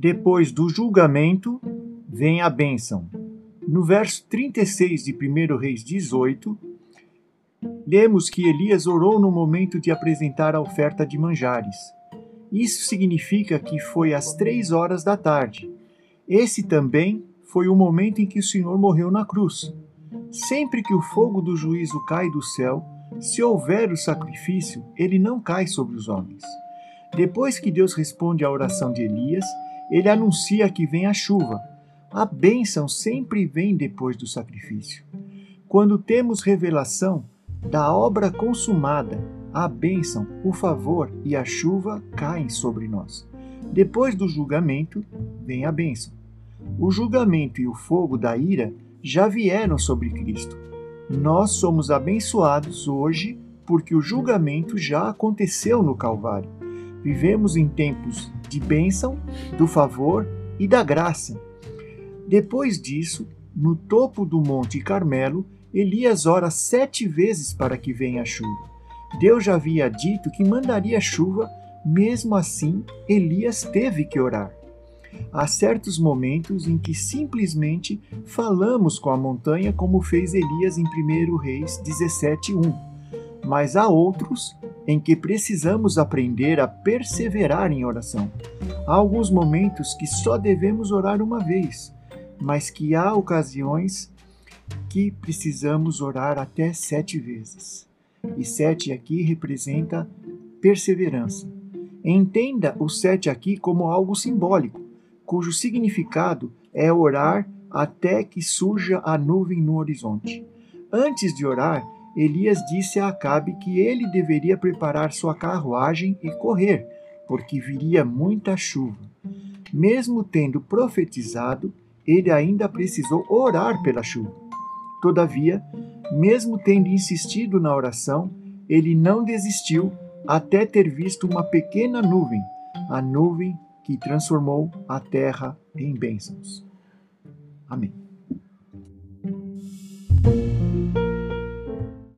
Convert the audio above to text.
Depois do julgamento, vem a bênção. No verso 36 de 1 Reis 18, lemos que Elias orou no momento de apresentar a oferta de manjares. Isso significa que foi às três horas da tarde. Esse também foi o momento em que o Senhor morreu na cruz. Sempre que o fogo do juízo cai do céu, se houver o sacrifício, ele não cai sobre os homens. Depois que Deus responde à oração de Elias, ele anuncia que vem a chuva. A bênção sempre vem depois do sacrifício. Quando temos revelação da obra consumada, a bênção, o favor e a chuva caem sobre nós. Depois do julgamento, vem a bênção. O julgamento e o fogo da ira já vieram sobre Cristo. Nós somos abençoados hoje porque o julgamento já aconteceu no Calvário. Vivemos em tempos de bênção, do favor e da graça. Depois disso, no topo do Monte Carmelo, Elias ora sete vezes para que venha a chuva. Deus já havia dito que mandaria chuva, mesmo assim, Elias teve que orar. Há certos momentos em que simplesmente falamos com a montanha, como fez Elias em 1 Reis 17:1. Mas há outros em que precisamos aprender a perseverar em oração. Há alguns momentos que só devemos orar uma vez, mas que há ocasiões que precisamos orar até sete vezes. E sete aqui representa perseverança. Entenda o sete aqui como algo simbólico, cujo significado é orar até que surja a nuvem no horizonte. Antes de orar, Elias disse a Acabe que ele deveria preparar sua carruagem e correr, porque viria muita chuva. Mesmo tendo profetizado, ele ainda precisou orar pela chuva. Todavia, mesmo tendo insistido na oração, ele não desistiu até ter visto uma pequena nuvem, a nuvem que transformou a terra em bênçãos. Amém.